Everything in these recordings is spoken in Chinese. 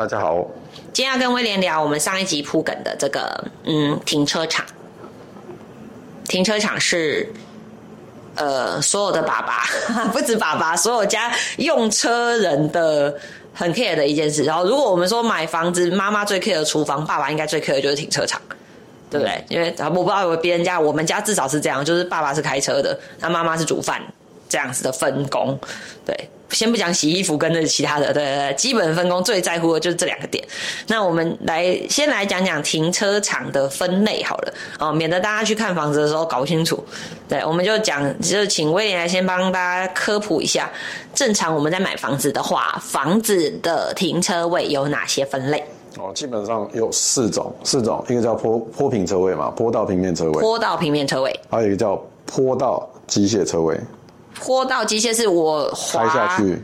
大家好。今天要跟威廉聊我们上一集铺梗的这个，嗯，停车场。停车场是，呃，所有的爸爸，不止爸爸，所有家用车人的很 care 的一件事。然后，如果我们说买房子，妈妈最 care 的厨房，爸爸应该最 care 的就是停车场，对不对？因为我不知道有别人家，我们家至少是这样，就是爸爸是开车的，那妈妈是煮饭，这样子的分工，对。先不讲洗衣服跟那其他的，对对对，基本分工最在乎的就是这两个点。那我们来先来讲讲停车场的分类好了，哦，免得大家去看房子的时候搞不清楚。对，我们就讲，就请威廉来先帮大家科普一下。正常我们在买房子的话，房子的停车位有哪些分类？哦，基本上有四种，四种，一个叫坡坡平车位嘛，坡道平面车位，坡道平面车位，还有一个叫坡道机械车位。坡道机械是我滑下去，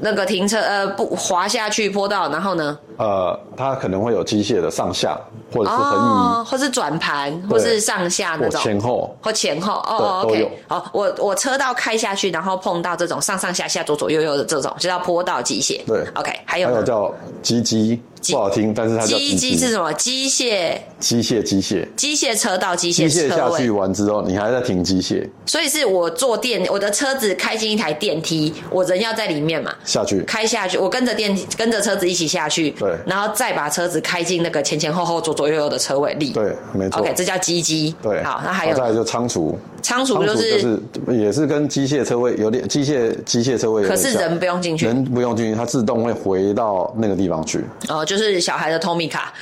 那个停车呃不滑下去坡道，然后呢？呃，它可能会有机械的上下，或者是横移，或是转盘，或是上下那种。前后。或前后哦，OK，好，我我车道开下去，然后碰到这种上上下下、左左右右的这种，就叫坡道机械。对，OK，还有还有叫机机。不好听，但是它叫机机是什么？机械。机械机械。机械车道机械机械下去完之后，你还在停机械。所以是我坐电，我的车子开进一台电梯，我人要在里面嘛？下去。开下去，我跟着电梯跟着车子一起下去，对，然后再把车子开进那个前前后后左左右右的车位里。对，没错。OK，这叫机机。对，好，那还有再就仓储。仓储就是也是跟机械车位有点机械机械车位，可是人不用进去，人不用进去，它自动会回到那个地方去。哦，就是小孩的通米卡，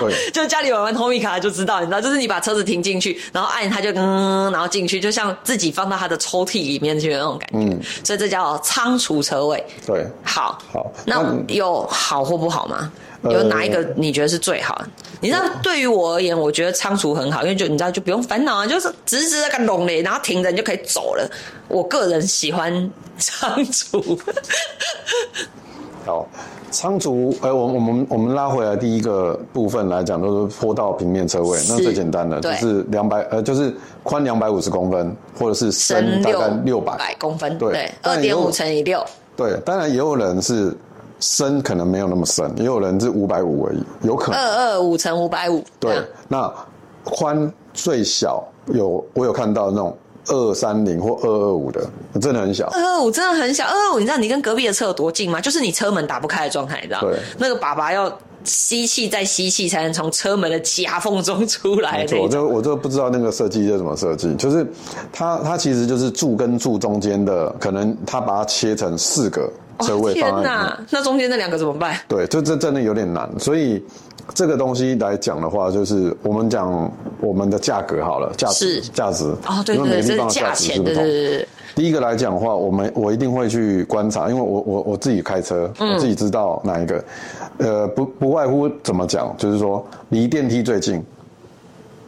对，就家里有玩通米卡就知道，你知道，就是你把车子停进去，然后按它就嗯，然后进去，就像自己放到它的抽屉里面去的那种感觉。嗯，所以这叫仓储车位。对，好，好，那有好或不好吗？有哪一个你觉得是最好？你知道，对于我而言，我觉得仓储很好，因为就你知道，就不用烦恼啊，就是直直的个拢嘞，然后停着你就可以走了。我个人喜欢 仓储。好，仓储，哎，我我们我们拉回来第一个部分来讲，就是坡道平面车位，那最简单的就是两百，呃，就是宽两百五十公分，或者是深大概六百公分，对，二点五乘以六。对，当然也有人是。深可能没有那么深，也有人是五百五而已，有可能二二五乘五百五。对，那宽最小有我有看到那种二三零或二二五的，真的很小。二二五真的很小，二二五你知道你跟隔壁的车有多近吗？就是你车门打不开的状态，你知道？对，那个爸爸要吸气再吸气才能从车门的夹缝中出来。没错，我就我就不知道那个设计是怎么设计，就是它它其实就是柱跟柱中间的，可能它把它切成四个。车位天哪，那中间那两个怎么办？对，这这真的有点难。所以这个东西来讲的话，就是我们讲我们的价格好了，价值价值哦，对对对，这是价钱，对对对。第一个来讲的话，我们我一定会去观察，因为我我我自己开车，我自己知道哪一个，呃，不不外乎怎么讲，就是说离电梯最近，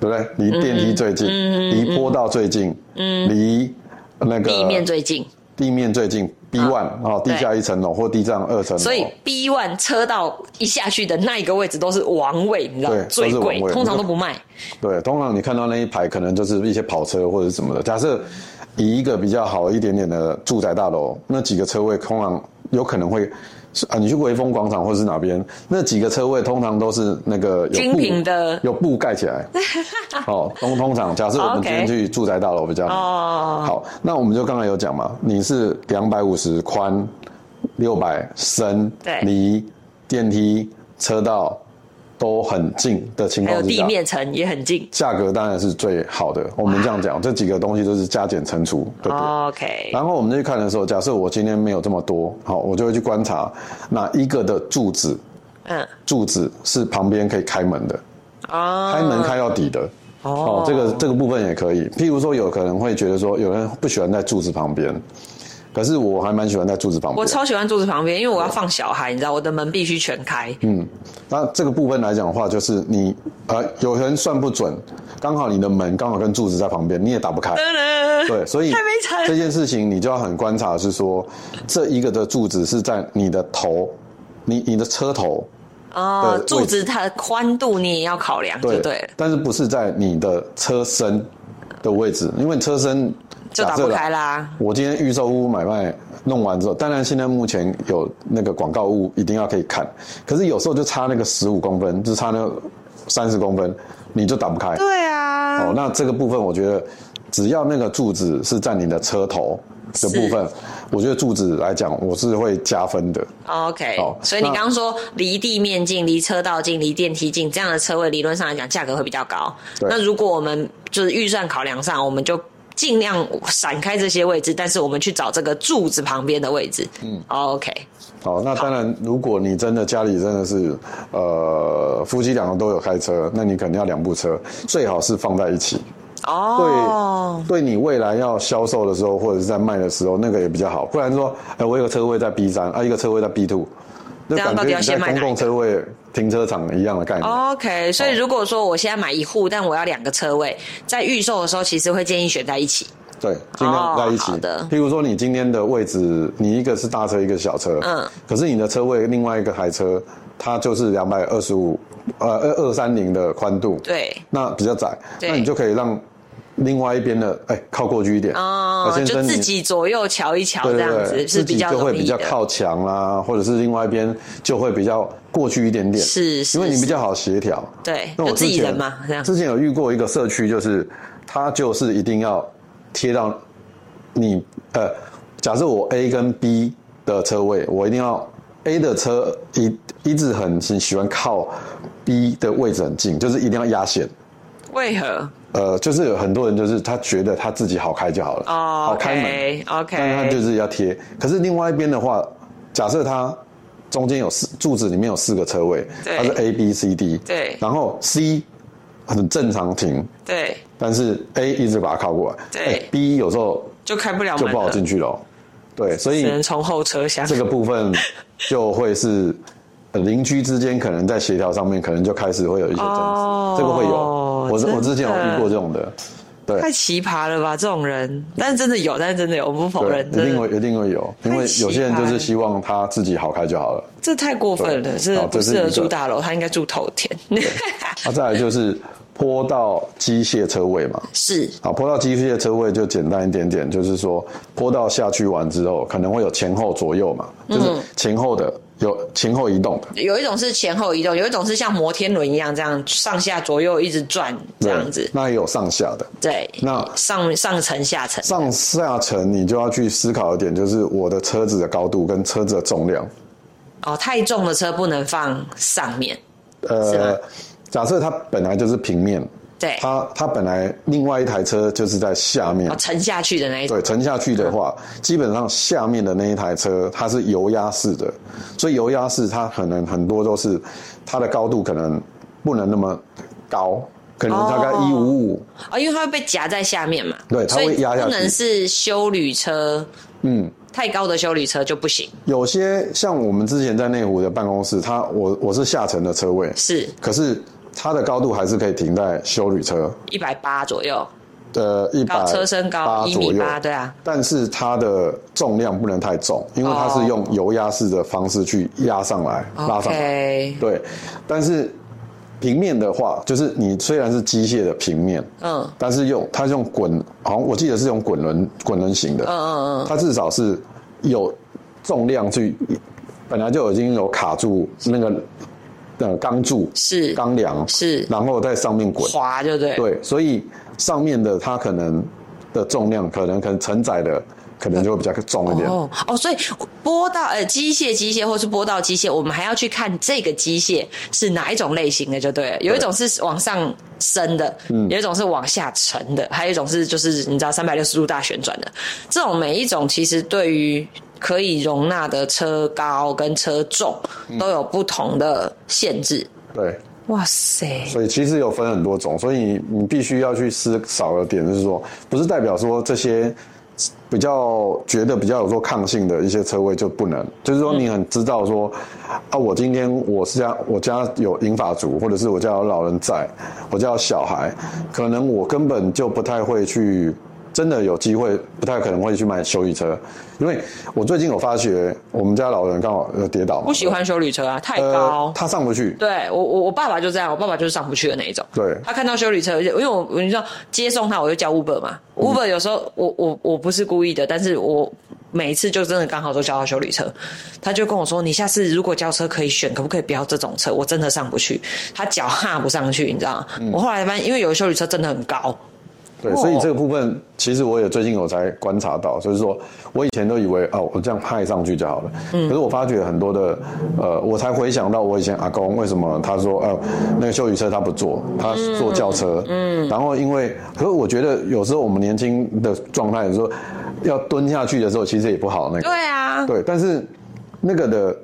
对不对？离电梯最近，离坡道最近，嗯，离那个地面最近。地面最近 B one 啊，地下一层楼或地上二层楼，所以 B one 车道一下去的那一个位置都是王位，你知道吗？最贵，通常都不卖。对，通常你看到那一排可能就是一些跑车或者什么的。假设以一个比较好一点点的住宅大楼，那几个车位通常有可能会。啊，你去威风广场或者是哪边，那几个车位通常都是那个精品的，有布盖起来。哦，通通常假设我们今天去住宅大楼比较好。好，那我们就刚才有讲嘛，你是两百五十宽，六百深，离电梯车道。都很近的情况下，还有地面层也很近，价格当然是最好的。我们这样讲，这几个东西都是加减乘除，对不对？OK。然后我们去看的时候，假设我今天没有这么多，好，我就会去观察哪一个的柱子，嗯，柱子是旁边可以开门的，哦，开门开到底的，哦，这个这个部分也可以。譬如说，有可能会觉得说，有人不喜欢在柱子旁边。可是我还蛮喜欢在柱子旁边，我超喜欢柱子旁边，因为我要放小孩，你知道，我的门必须全开。嗯，那这个部分来讲的话，就是你呃，有人算不准，刚好你的门刚好跟柱子在旁边，你也打不开。对，所以这件事情你就要很观察，是说这一个的柱子是在你的头，你你的车头哦，柱子它的宽度你也要考量，对对？但是不是在你的车身的位置，因为车身。就打不开啦。我今天预售屋买卖弄完之后，当然现在目前有那个广告物一定要可以看，可是有时候就差那个十五公分，就差那三十公分，你就打不开。对啊。哦，那这个部分我觉得，只要那个柱子是在你的车头的部分。我觉得柱子来讲，我是会加分的。OK，所以你刚刚说离地面近、离车道近、离电梯近这样的车位，理论上来讲价格会比较高。那如果我们就是预算考量上，我们就尽量闪开这些位置，但是我们去找这个柱子旁边的位置。嗯，OK。好，那当然，如果你真的家里真的是呃夫妻两个都有开车，那你肯定要两部车，最好是放在一起。哦，对，对你未来要销售的时候，或者是在卖的时候，那个也比较好。不然说，哎，我有个车位在 B 三，啊，一个车位在 B two，那感觉在公共车位停车场一样的概念。OK，所以如果说我现在买一户，但我要两个车位，在预售的时候，其实会建议选在一起。对，尽量在一起。的。譬如说，你今天的位置，你一个是大车，一个小车，嗯，可是你的车位另外一个台车，它就是两百二十五，呃，二二三零的宽度，对，那比较窄，那你就可以让。另外一边的哎，靠过去一点哦，就自己左右瞧一瞧这样子是比较就会比较靠墙啦，或者是另外一边就会比较过去一点点，是，因为你比较好协调。对，那我自己人嘛，这样。之前有遇过一个社区，就是他就是一定要贴到你呃，假设我 A 跟 B 的车位，我一定要 A 的车一一直很喜欢靠 B 的位置很近，就是一定要压线。为何？呃，就是有很多人，就是他觉得他自己好开就好了，哦，好开门，OK，但是他就是要贴。可是另外一边的话，假设他中间有四柱子，里面有四个车位，它是 A B C D，对，然后 C 很正常停，对，但是 A 一直把它靠过来，对，B 有时候就开不了就不好进去了，对，所以只能从后车厢。这个部分 就会是。邻居之间可能在协调上面，可能就开始会有一些争执，这个会有。我我之前有遇过这种的，对。太奇葩了吧，这种人，但是真的有，但是真的有，我不否认。一定会，一定会有，因为有些人就是希望他自己好开就好了。这太过分了，是不适合住大楼，他应该住头田。那 再来就是坡道机械车位嘛，是。好，坡道机械车位就简单一点点，就是说坡道下去完之后，可能会有前后左右嘛，就是前后的。有前后移动的，有一种是前后移动，有一种是像摩天轮一样这样上下左右一直转这样子。那也有上下的。对，那上上层下层。上下层你就要去思考一点，就是我的车子的高度跟车子的重量。哦，太重的车不能放上面。呃，假设它本来就是平面。对，它它本来另外一台车就是在下面。沉下去的那一对沉下去的话，基本上下面的那一台车它是油压式的，所以油压式它可能很多都是它的高度可能不能那么高，可能大概一五五。啊，因为它会被夹在下面嘛，对，它会压下去，不能是修旅车，嗯，太高的修旅车就不行。有些像我们之前在内湖的办公室，它我我是下沉的车位。是，可是。它的高度还是可以停在修旅车。一百八左右，呃，一百车身高一米八，对啊。但是它的重量不能太重，因为它是用油压式的方式去压上来、拉上来。对，但是平面的话，就是你虽然是机械的平面，嗯，但是用它是用滚，好像我记得是用滚轮滚轮型的，嗯嗯嗯，它至少是有重量去，本来就已经有卡住那个。的钢柱是。钢梁是，然后在上面滚。滑，就对。对，所以上面的它可能的重量可能可能承载的可能就会比较重一点。哦哦，所以波道呃机械机械或是波道机械，我们还要去看这个机械是哪一种类型的，就对，有一种是往上升的，嗯，有一种是往下沉的，还有一种是就是你知道三百六十度大旋转的，这种每一种其实对于。可以容纳的车高跟车重都有不同的限制。对，哇塞！所以其实有分很多种，所以你必须要去思考的点就是说，不是代表说这些比较觉得比较有说抗性的一些车位就不能，就是说你很知道说 啊，我今天我是家我家有银发族，或者是我家有老人在，我家有小孩，可能我根本就不太会去。真的有机会，不太可能会去买修理车，因为我最近有发觉，我们家老人刚好有跌倒，不喜欢修理车啊，太高，他上不去。对我我我爸爸就这样，我爸爸就是上不去的那一种。对，他看到修理车，因为我你知道接送他，我就叫 Uber 嘛，Uber 有时候我我我不是故意的，但是我每一次就真的刚好都叫到修理车，他就跟我说，你下次如果叫车可以选，可不可以不要这种车？我真的上不去，他脚踏不上去，你知道吗？我后来发现，因为有的修理车真的很高。对，所以这个部分其实我也最近我才观察到，就是说我以前都以为哦，我这样派上去就好了。嗯。可是我发觉很多的，呃，我才回想到我以前阿公为什么他说，呃，那个修理车他不坐，他坐轿车。嗯。然后因为，可是我觉得有时候我们年轻的状态，说要蹲下去的时候，其实也不好那个。对啊。对，但是那个的。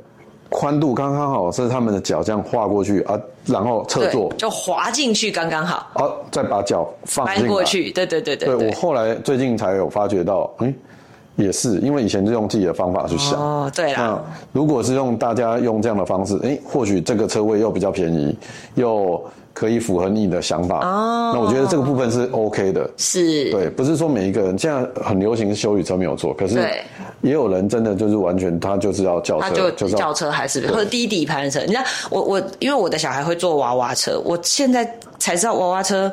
宽度刚刚好是他们的脚这样画过去啊，然后侧坐就滑进去刚刚好。好，再把脚放翻过去。对对对对。对我后来最近才有发觉到，哎，也是因为以前是用自己的方法去想。哦，对啦。如果是用大家用这样的方式，哎，或许这个车位又比较便宜，又。可以符合你的想法。哦，那我觉得这个部分是 OK 的，是。对，不是说每一个人现在很流行修理车没有错，可是也有人真的就是完全他就是要轿车，就是轿车还是或者低底盘车。你看我我因为我的小孩会坐娃娃车，我现在才知道娃娃车。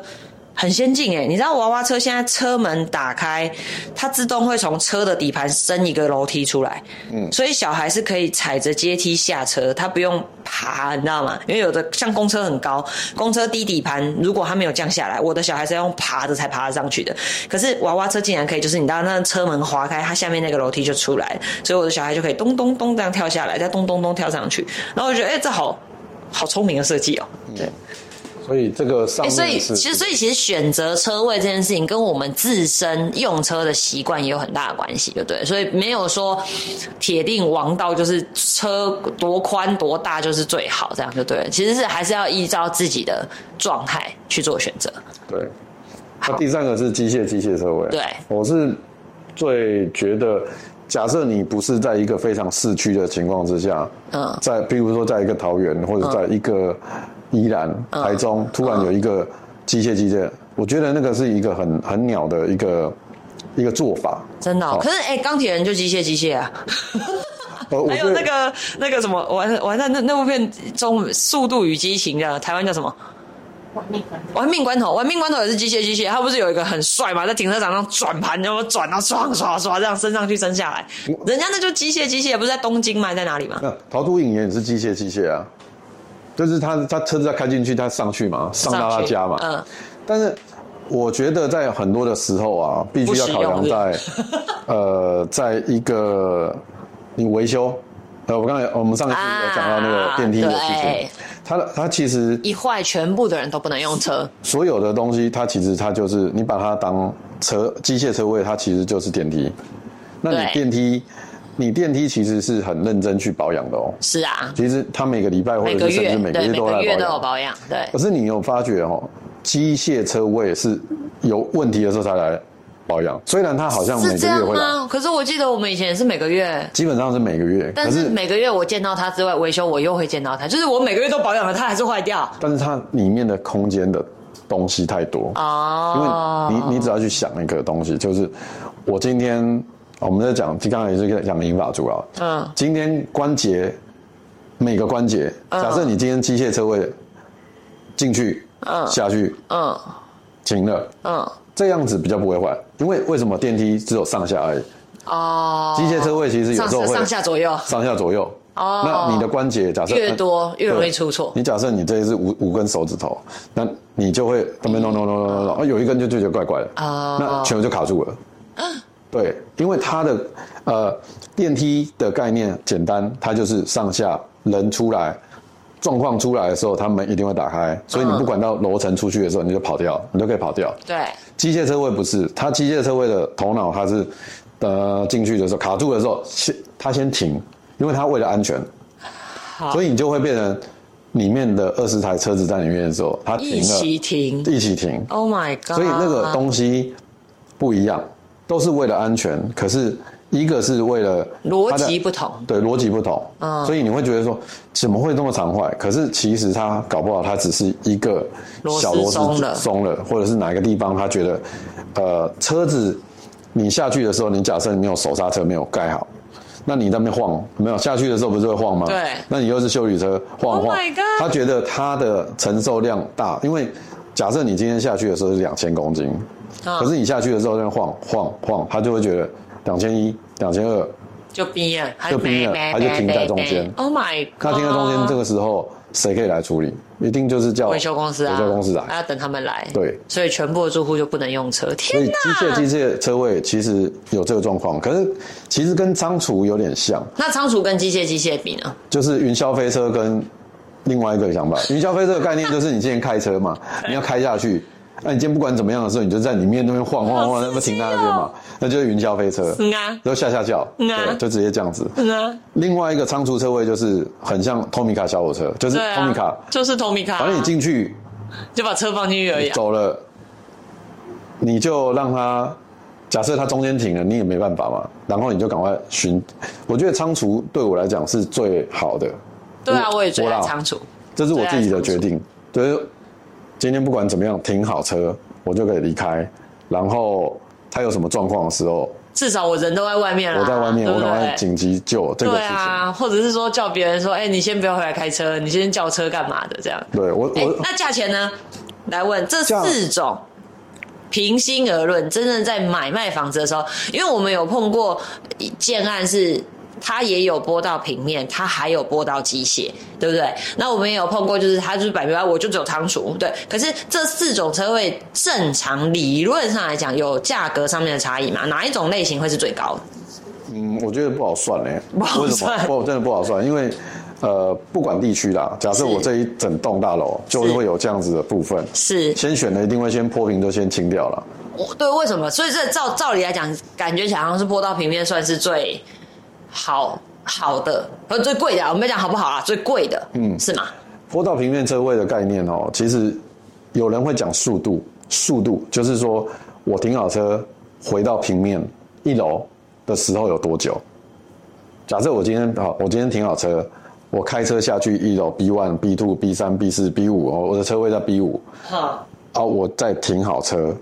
很先进哎，你知道娃娃车现在车门打开，它自动会从车的底盘升一个楼梯出来，嗯，所以小孩是可以踩着阶梯下车，他不用爬，你知道吗？因为有的像公车很高，公车低底盘，如果他没有降下来，我的小孩是要用爬着才爬得上去的。可是娃娃车竟然可以，就是你知道那车门划开，它下面那个楼梯就出来，所以我的小孩就可以咚咚咚这样跳下来，再咚咚咚跳上去。然后我觉得，哎，这好好聪明的设计哦，对。所以这个上，所以其实所以其实选择车位这件事情跟我们自身用车的习惯也有很大的关系，对不对？所以没有说铁定王道就是车多宽多大就是最好，这样就对了。其实是还是要依照自己的状态去做选择。对。那第三个是机械机械车位。对。我是最觉得，假设你不是在一个非常市区的情况之下，嗯，在比如说在一个桃园或者在一个。依然台中突然有一个机械机械，我觉得那个是一个很很鸟的一个一个做法。真的，可是哎，钢铁人就机械机械啊。还有那个那个什么完完在那那部片中《速度与激情》的台湾叫什么？玩命关头。玩命关头，玩命关头也是机械机械。他不是有一个很帅嘛，在停车场上转盘，然后转到唰唰唰这样升上去升下来。人家那就机械机械，不是在东京吗？在哪里吗？逃出影也是机械机械啊。就是他，他车子要开进去，他上去嘛，上到他家嘛。嗯。但是我觉得在很多的时候啊，必须要考量在，呃，在一个你维修，呃，我刚才我们上一次有讲到那个电梯的事情，它它其实一坏，全部的人都不能用车。所有的东西，它其实它就是你把它当车机械车位，它其实就是电梯。那你电梯。你电梯其实是很认真去保养的哦。是啊，其实它每个礼拜或者是甚至每个月都来保养。对。可是你有发觉哦，机械车位是有问题的时候才来保养。虽然它好像每个月会来，可是我记得我们以前是每个月，基本上是每个月。但是每个月我见到它之外维修，我又会见到它，就是我每个月都保养了，它还是坏掉。但是它里面的空间的东西太多哦，因为你你只要去想一个东西，就是我今天。我们在讲，刚刚也是讲银发族啊。嗯。今天关节每个关节，假设你今天机械车位进去，嗯，下去，嗯，停了，嗯，这样子比较不会坏，因为为什么电梯只有上下而已？哦。机械车位其实有时候会上下左右，上下左右。哦。那你的关节假设越多越容易出错。你假设你这一是五五根手指头，那你就会那边弄弄弄弄弄，啊，有一根就就觉得怪怪的，啊，那全部就卡住了。对，因为它的呃电梯的概念简单，它就是上下人出来，状况出来的时候，它门一定会打开，所以你不管到楼层出去的时候，你就跑掉，你就可以跑掉。对，机械车位不是，它机械车位的头脑它是，呃进去的时候卡住的时候先它先停，因为它为了安全，所以你就会变成里面的二十台车子在里面的时候，它停了，一起停，一起停。Oh my god！所以那个东西不一样。都是为了安全，可是一个是为了逻辑不同，对逻辑不同，嗯，所以你会觉得说怎么会这么常坏？可是其实它搞不好它只是一个小螺丝松了，或者是哪一个地方他觉得，呃，车子你下去的时候，你假设你没有手刹车没有盖好，那你那边晃没有下去的时候不是会晃吗？对。那你又是修理车晃晃，他觉得他的承受量大，因为假设你今天下去的时候是两千公斤，可是你下去的时候在晃晃晃，他就会觉得两千一、两千二就逼了，就逼了，他就停在中间。Oh my！他停在中间，这个时候。谁可以来处理？一定就是叫维修公司啊，维修公司来，还要等他们来。对，所以全部的住户就不能用车。天哪！机械机械车位其实有这个状况，可是其实跟仓储有点像。那仓储跟机械机械比呢？就是云霄飞车跟另外一个想法。云霄飞车的概念就是你今天开车嘛，你要开下去。那你今天不管怎么样的时候，你就在里面那边晃晃晃，那么停在那边嘛，那就是云霄飞车，嗯啊，然后下下轿，嗯啊，就直接这样子，嗯啊。另外一个仓储车位就是很像 Tomica 小火车，就是 Tomica，就是 Tomica，反正你进去就把车放进去而已，走了，你就让他假设它中间停了，你也没办法嘛，然后你就赶快寻。我觉得仓储对我来讲是最好的，对啊，我也最爱仓储，这是我自己的决定，对。今天不管怎么样停好车，我就可以离开。然后他有什么状况的时候，至少我人都在外面了。我在外面，我赶快紧急救这个事情。对啊，或者是说叫别人说：“哎，你先不要回来开车，你先叫车干嘛的？”这样。对我我那价钱呢？来问这四种，平心而论，真正在买卖房子的时候，因为我们有碰过建案是。它也有波到平面，它还有波到机械，对不对？那我们也有碰过，就是它就是百分百，我就只有仓储，对。可是这四种车位正常理论上来讲，有价格上面的差异嘛？哪一种类型会是最高的？嗯，我觉得不好算嘞，不好算，不真的不好算，因为呃，不管地区啦，假设我这一整栋大楼就会有这样子的部分，是先选的一定会先破平都先清掉了。我对，为什么？所以这照照理来讲，感觉好像是坡到平面算是最。好好的和最贵的，我们讲好不好啦？最贵的，嗯，是吗？坡道平面车位的概念哦，其实有人会讲速度，速度就是说我停好车回到平面一楼的时候有多久？假设我今天好，我今天停好车，我开车下去一楼 B one、B two、B 三、B 四、B 五哦，我的车位在 B 五，好，啊，我再停好车。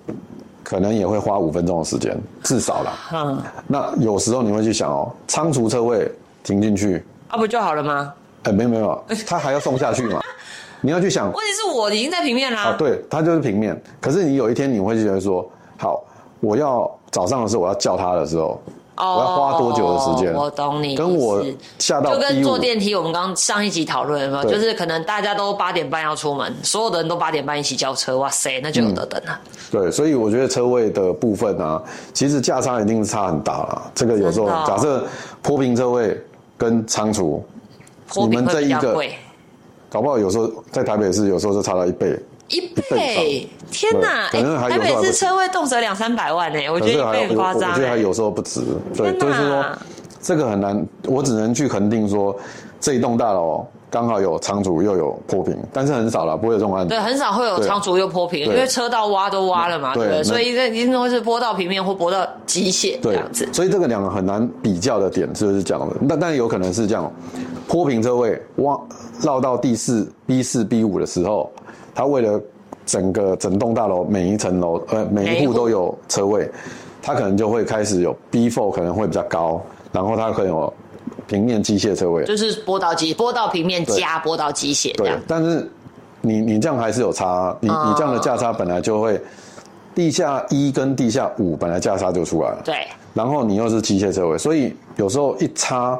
可能也会花五分钟的时间，至少啦。嗯，那有时候你会去想哦，仓储车位停进去，啊，不就好了吗？哎，没有没有，他 还要送下去嘛？你要去想，问题是我已经在平面啦。啊，对，它就是平面。可是你有一天你会觉得说，好，我要早上的时候我要叫他的时候。我要花多久的时间？我懂你，跟我下到就跟坐电梯，我们刚上一集讨论嘛，就是可能大家都八点半要出门，所有的人都八点半一起叫车，哇塞，那就有得等了。对，所以我觉得车位的部分啊，其实价差一定是差很大了。这个有时候假设坡平车位跟仓储，你们这一个，搞不好有时候在台北市有时候就差到一倍。一倍，天哪！哎，台北市车位动辄两三百万呢，我觉得一倍很夸张。我觉得还有时候不值，对，就是说这个很难，我只能去肯定说这一栋大楼刚好有仓储又有坡平，但是很少了，不会有这种案子。对，很少会有仓储又坡平，因为车道挖都挖了嘛，对，所以这一定会是坡到平面或坡到机械这样子。所以这个两个很难比较的点就是这样的，那但有可能是这样，坡平车位挖绕到第四 B 四 B 五的时候。他为了整个整栋大楼每一层楼呃每一户都有车位，他可能就会开始有 B four，可能会比较高，然后他可能有平面机械车位，就是波道机波道平面加波道机械这样。但是你你这样还是有差，你你这样的价差本来就会地下一跟地下五本来价差就出来了，对。然后你又是机械车位，所以有时候一差。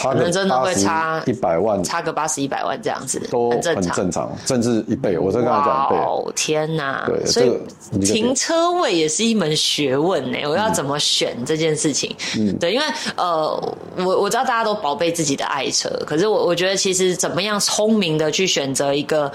可能真的会差一百万，差个八十一百万这样子，都很正常，甚至一倍。我在跟他讲一倍。哦天哪！对，所以停车位也是一门学问呢。我要怎么选这件事情？嗯，对，因为呃，我我知道大家都宝贝自己的爱车，可是我我觉得其实怎么样聪明的去选择一个。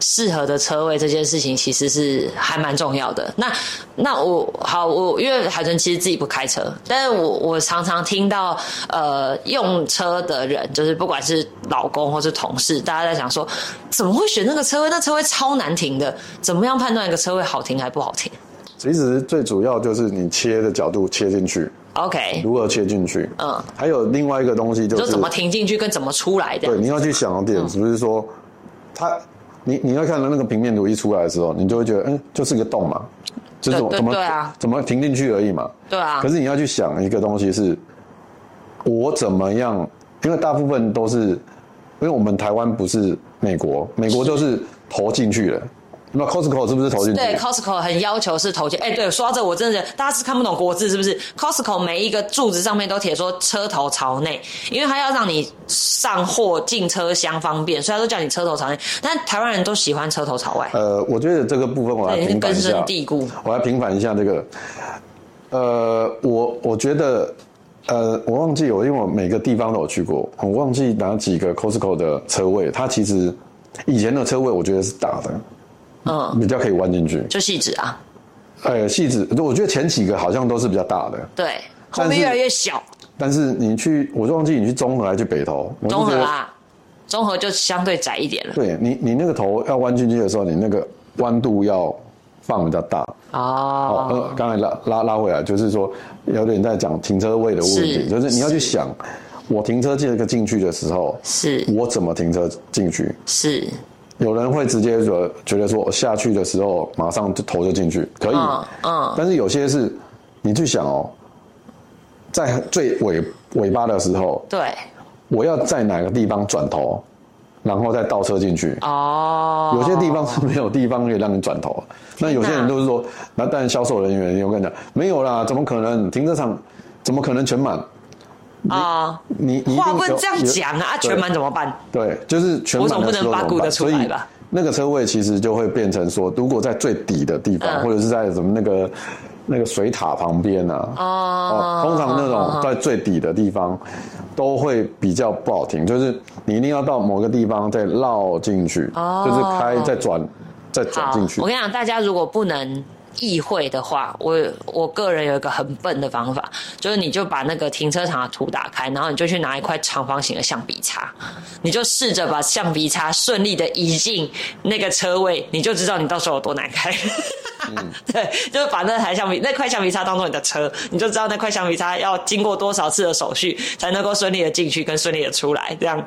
适合的车位这件事情其实是还蛮重要的。那那我好，我因为海豚其实自己不开车，但是我我常常听到呃用车的人，就是不管是老公或是同事，大家在讲说怎么会选那个车位？那车位超难停的，怎么样判断一个车位好停还不好停？其实最主要就是你切的角度切进去，OK？如何切进去？嗯，还有另外一个东西就是怎么停进去跟怎么出来的。对，你要去想点，是不是说它？你你要看到那个平面图一出来的时候，你就会觉得，嗯，就是个洞嘛。就是怎么怎么停进去而已嘛。对啊。可是你要去想一个东西是，我怎么样？因为大部分都是，因为我们台湾不是美国，美国就是投进去了。那 Costco 是不是投进去？对，Costco 很要求是投进。哎，对，说到这，我真的大家是看不懂国字是不是？Costco 每一个柱子上面都贴说车头朝内，因为它要让你上货进车厢方便，所以他都叫你车头朝内。但台湾人都喜欢车头朝外。呃，我觉得这个部分我要平反一下。根深蒂固。我要平反一下这个。呃，我我觉得，呃，我忘记我因为我每个地方都有去过，我忘记哪几个 Costco 的车位，它其实以前的车位我觉得是大的。嗯，比较可以弯进去，就细纸啊。呃，细纸，我觉得前几个好像都是比较大的，对，后面越来越小。但是你去，我就忘记你去中和还是去北投？中和啊，中和就相对窄一点了。对你，你那个头要弯进去的时候，你那个弯度要放比较大。哦。呃，刚才拉拉拉回来，就是说有点在讲停车位的问题，就是你要去想，我停车这个进去的时候，是我怎么停车进去？是。有人会直接说，觉得说下去的时候马上就头就进去，可以，嗯，但是有些是，你去想哦，在最尾尾巴的时候，对，我要在哪个地方转头，然后再倒车进去，哦，有些地方是没有地方可以让你转头，那有些人都是说，那但销售人员，我跟你讲，没有啦，怎么可能？停车场怎么可能全满？啊，你你话不能这样讲啊！全满怎么办？对，就是全满的时候怎么办？所以那个车位其实就会变成说，如果在最底的地方，或者是在什么那个那个水塔旁边啊，哦，通常那种在最底的地方都会比较不好停，就是你一定要到某个地方再绕进去，就是开再转再转进去。我跟你讲，大家如果不能。议会的话，我我个人有一个很笨的方法，就是你就把那个停车场的图打开，然后你就去拿一块长方形的橡皮擦，你就试着把橡皮擦顺利的移进那个车位，你就知道你到时候有多难开。对，就是把那台橡皮那块橡皮擦当做你的车，你就知道那块橡皮擦要经过多少次的手续才能够顺利的进去跟顺利的出来，这样。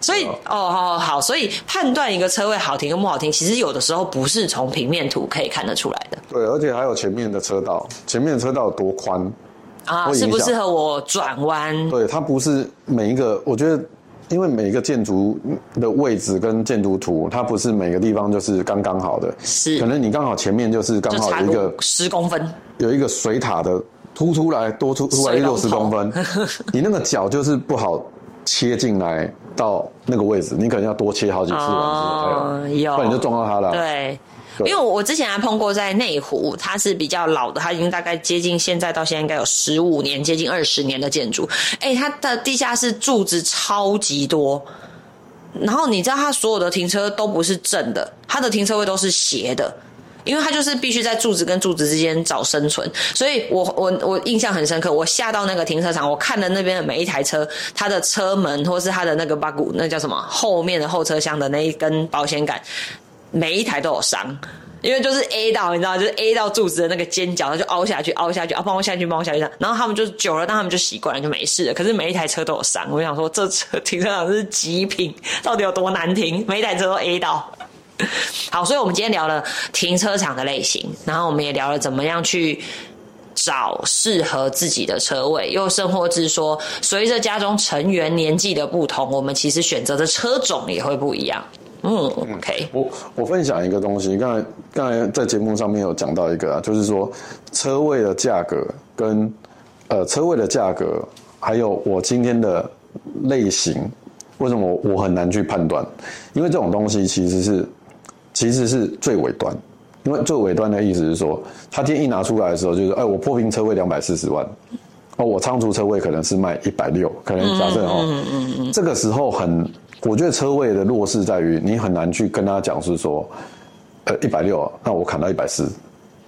所以哦，好，好，所以判断一个车位好停跟不好停，其实有的时候不是从平面图可以看得出来的。对，而且还有前面的车道，前面的车道有多宽啊？适不适合我转弯？对，它不是每一个，我觉得，因为每一个建筑的位置跟建筑图，它不是每个地方就是刚刚好的，是可能你刚好前面就是刚好有一个十公分，有一个水塔的凸出来多出出来六十公分，你那个角就是不好。切进来到那个位置，你可能要多切好几次完之后，不然你就撞到它了。对，因为我之前还碰过在内湖，它是比较老的，它已经大概接近现在到现在应该有十五年，接近二十年的建筑。哎，它的地下室柱子超级多，然后你知道它所有的停车都不是正的，它的停车位都是斜的。因为他就是必须在柱子跟柱子之间找生存，所以我我我印象很深刻。我下到那个停车场，我看了那边的每一台车，它的车门或是它的那个把骨，那叫什么？后面的后车厢的那一根保险杆，每一台都有伤，因为就是 A 到，你知道，就是 A 到柱子的那个尖角，它就凹下去，凹下去，啊，帮我下去，帮我下去。然后他们就久了，但他们就习惯了，就没事了。可是每一台车都有伤，我想说，这车停车场是极品，到底有多难停？每一台车都 A 到。好，所以我们今天聊了停车场的类型，然后我们也聊了怎么样去找适合自己的车位，又甚或是说，随着家中成员年纪的不同，我们其实选择的车种也会不一样。嗯，OK。我我分享一个东西，刚才刚才在节目上面有讲到一个啊，就是说车位的价格跟呃车位的价格，还有我今天的类型，为什么我我很难去判断？因为这种东西其实是。其实是最尾端，因为最尾端的意思是说，他今天一拿出来的时候，就是哎，我破平车位两百四十万，哦，我仓储车位可能是卖一百六，可能假设哦，这个时候很，我觉得车位的弱势在于你很难去跟他讲是说，呃，一百六，那我砍到一百四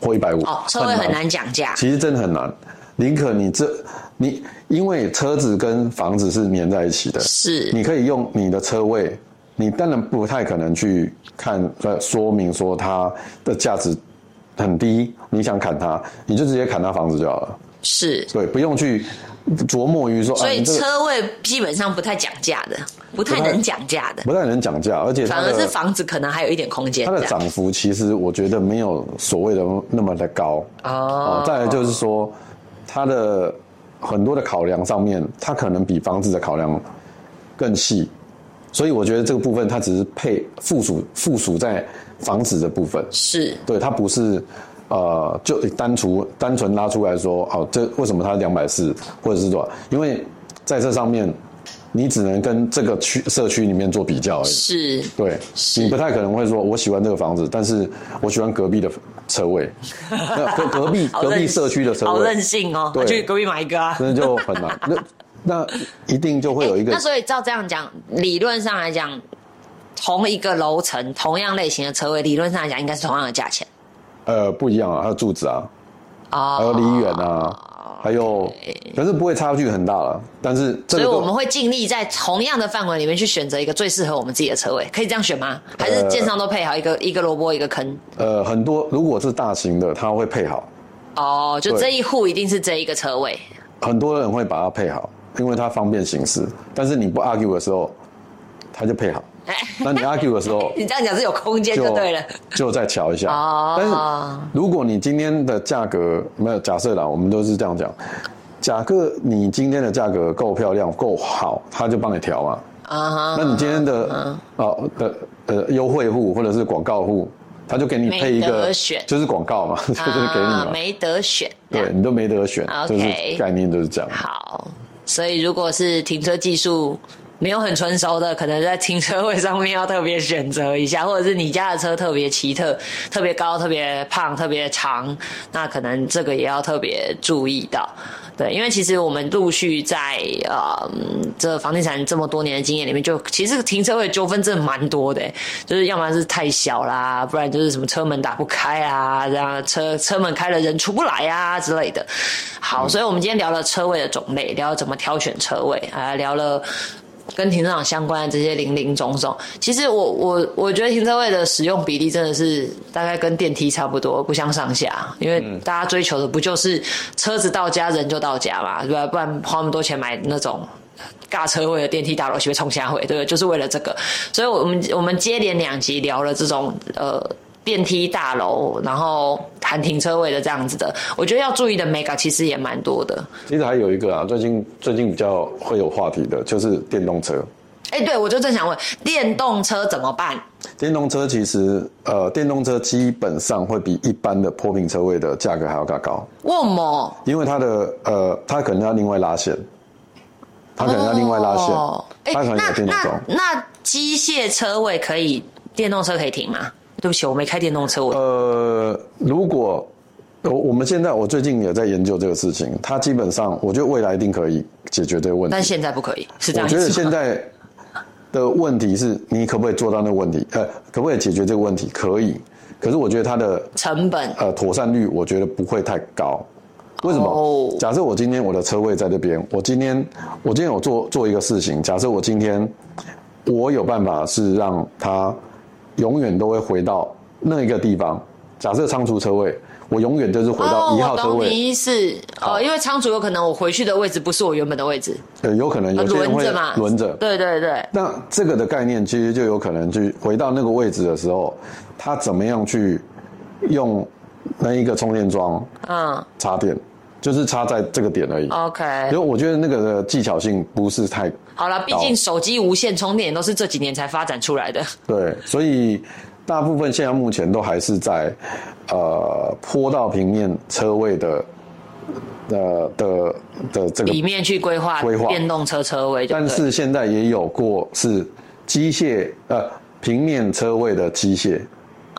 或一百五，哦，车位很难讲价，其实真的很难，宁可你这你因为车子跟房子是粘在一起的，是，你可以用你的车位。你当然不太可能去看呃说明说它的价值很低，你想砍它，你就直接砍它房子就好了。是对，不用去琢磨于说，所以车位基本上不太讲价的，不太能讲价的，不太能讲价，而且反而是房子可能还有一点空间。它的涨幅其实我觉得没有所谓的那么的高哦。再来就是说，它的很多的考量上面，它可能比房子的考量更细，所以我觉得这个部分它只是配附属附属在房子的部分，是对它不是。呃，就单除单纯拉出来说，哦，这为什么它两百四或者是多少？因为在这上面，你只能跟这个区社区里面做比较而已。是，对，你不太可能会说，我喜欢这个房子，但是我喜欢隔壁的车位，隔隔壁隔壁社区的车位，好任性哦，对，去隔壁买一个啊，那就很难。那那一定就会有一个。那所以照这样讲，理论上来讲，同一个楼层同样类型的车位，理论上来讲应该是同样的价钱。呃，不一样啊，还有柱子啊，哦，还有离远啊，还有，可是不会差距很大了。但是，所以我们会尽力在同样的范围里面去选择一个最适合我们自己的车位，可以这样选吗？还是建商都配好一个一个萝卜一个坑？呃，很多如果是大型的，他会配好。哦，就这一户一定是这一个车位。很多人会把它配好，因为它方便行事。但是你不 argue 的时候，它就配好。那你 argue 的时候，你这样讲是有空间就对了，就再瞧一下。哦。但是如果你今天的价格没有假设啦，我们都是这样讲。假设你今天的价格够漂亮、够好，他就帮你调嘛。啊那你今天的哦的呃优惠户或者是广告户，他就给你配一个，选就是广告嘛，就是给你嘛。没得选。对你都没得选，就是概念就是这样。好，所以如果是停车技术。没有很成熟的，可能在停车位上面要特别选择一下，或者是你家的车特别奇特、特别高、特别胖、特别长，那可能这个也要特别注意到。对，因为其实我们陆续在呃这房地产这么多年的经验里面，就其实停车位纠纷真的蛮多的，就是要么是太小啦，不然就是什么车门打不开啊，这样车车门开了人出不来啊之类的。好，所以我们今天聊了车位的种类，聊了怎么挑选车位，啊，聊了。跟停车场相关的这些零零总总，其实我我我觉得停车位的使用比例真的是大概跟电梯差不多，不相上下。因为大家追求的不就是车子到家人就到家嘛，对吧？不然花那么多钱买那种尬车位的电梯大楼，会冲下回，对不对？就是为了这个。所以我们我们接连两集聊了这种呃。电梯大楼，然后含停车位的这样子的，我觉得要注意的 mega 其实也蛮多的。其实还有一个啊，最近最近比较会有话题的，就是电动车。哎，对，我就正想问，电动车怎么办？电动车其实，呃，电动车基本上会比一般的坡平车位的价格还要更高。为什么？因为它的，呃，它可能要另外拉线，它可能要另外拉线，它可能有电动桩。那机械车位可以，电动车可以停吗？对不起，我没开电动车。呃，如果我我们现在我最近也在研究这个事情，它基本上我觉得未来一定可以解决这个问题。但现在不可以，是这样。我觉得现在的问题是你可不可以做到那个问题？呃，可不可以解决这个问题？可以。可是我觉得它的成本呃妥善率，我觉得不会太高。为什么？假设我今天我的车位在这边，我今天我今天有做做一个事情。假设我今天我有办法是让它。永远都会回到那一个地方。假设仓储车位，我永远就是回到一号车位。你意思哦，因为仓储有可能我回去的位置不是我原本的位置。对，有可能有轮着嘛，轮着。对对对。那这个的概念其实就有可能去回到那个位置的时候，他怎么样去用那一个充电桩嗯插电。就是差在这个点而已。OK，因为我觉得那个的技巧性不是太好了，毕竟手机无线充电都是这几年才发展出来的。对，所以大部分现在目前都还是在呃坡道平面车位的呃的的这个里面去规划规划电动车车位。但是现在也有过是机械呃平面车位的机械。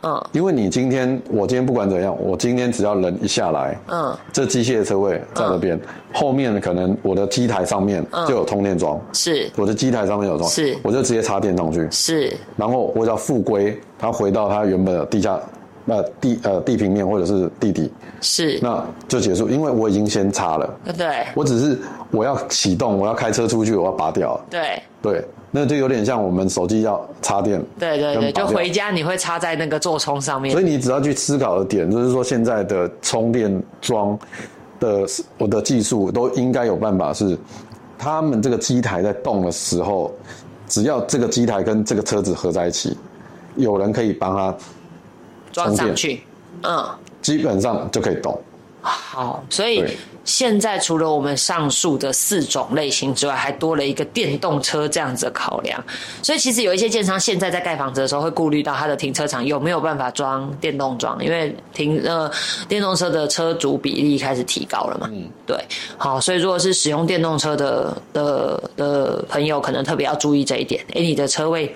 嗯，因为你今天，我今天不管怎样，我今天只要人一下来，嗯，这机械车位在那边，后面可能我的机台上面就有通电桩，是，我的机台上面有装，是，我就直接插电上去，是，然后我只要复归，它回到它原本的地下，呃地呃地平面或者是地底，是，那就结束，因为我已经先插了，对，我只是我要启动，我要开车出去，我要拔掉，对，对。那就有点像我们手机要插电，对对对，就回家你会插在那个座充上面。所以你只要去思考的点，就是说现在的充电桩，的我的技术都应该有办法是，他们这个机台在动的时候，只要这个机台跟这个车子合在一起，有人可以帮他装上去，嗯，基本上就可以动。好，所以现在除了我们上述的四种类型之外，还多了一个电动车这样子的考量。所以其实有一些建商现在在盖房子的时候，会顾虑到他的停车场有没有办法装电动桩，因为停呃电动车的车主比例开始提高了嘛。嗯，对。好，所以如果是使用电动车的的的朋友，可能特别要注意这一点。哎，你的车位。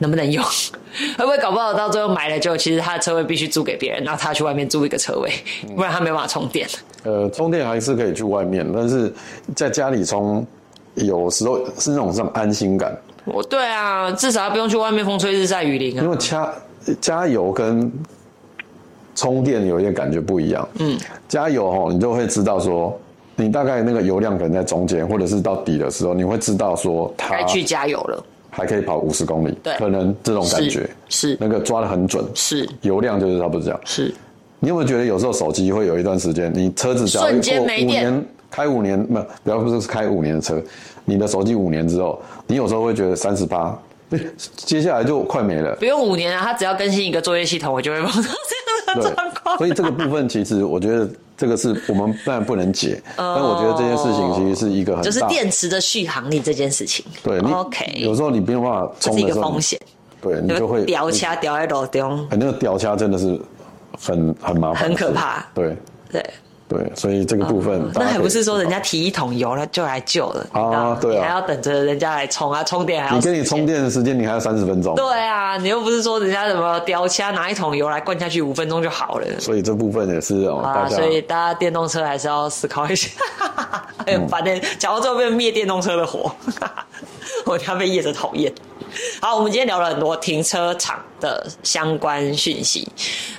能不能用？会不会搞不好到最后买了就其实他的车位必须租给别人，然后他去外面租一个车位，不然他没办法充电。呃，充电还是可以去外面，但是在家里充，有时候是那种这种安心感。我对啊，至少不用去外面风吹日晒雨淋啊。因为加加油跟充电有一点感觉不一样。嗯，加油哦，你就会知道说，你大概那个油量可能在中间，或者是到底的时候，你会知道说，该去加油了。还可以跑五十公里，对，可能这种感觉。是那个抓的很准，是。油量就是差不多这样。是，你有没有觉得有时候手机会有一段时间，你车子瞬间没电，开五年不，不要不是开五年的车，你的手机五年之后，你有时候会觉得三十八，接下来就快没了。不用五年啊，它只要更新一个作业系统，我就会碰到这 所以这个部分其实我觉得。这个是我们当然不能解，但我觉得这件事情其实是一个很就是电池的续航力这件事情。对，OK，有时候你没有办法充的时候，风险，对你就会掉下掉在路中。那个掉下真的是很很麻烦，很可怕。对对。对，所以这个部分那还不是说人家提一桶油了就来救了啊？对啊，还要等着人家来充啊，充电还要你跟你充电的时间你还要三十分钟。对啊，你又不是说人家什么雕掐拿一桶油来灌下去五分钟就好了。所以这部分也是哦，啊，所以大家电动车还是要思考一下。哎，反正讲到最后变灭电动车的火，我要被业者讨厌。好，我们今天聊了很多停车场的相关讯息。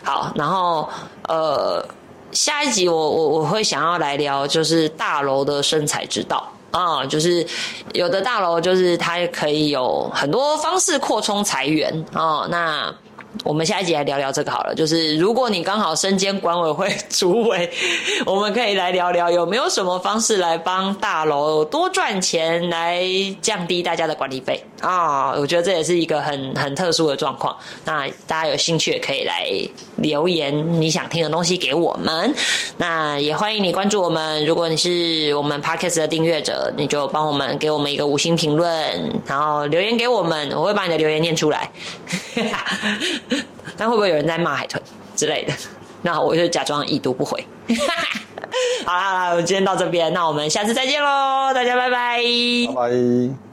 好，然后呃。下一集我我我会想要来聊，就是大楼的生财之道啊，就是有的大楼就是它可以有很多方式扩充财源啊，那。我们下一集来聊聊这个好了，就是如果你刚好身兼管委会主委，我们可以来聊聊有没有什么方式来帮大楼多赚钱，来降低大家的管理费啊？我觉得这也是一个很很特殊的状况。那大家有兴趣也可以来留言你想听的东西给我们。那也欢迎你关注我们，如果你是我们 Podcast 的订阅者，你就帮我们给我们一个五星评论，然后留言给我们，我会把你的留言念出来。那会不会有人在骂海豚之类的？那我就假装已读不回。好啦，我今天到这边，那我们下次再见喽，大家拜拜。拜拜。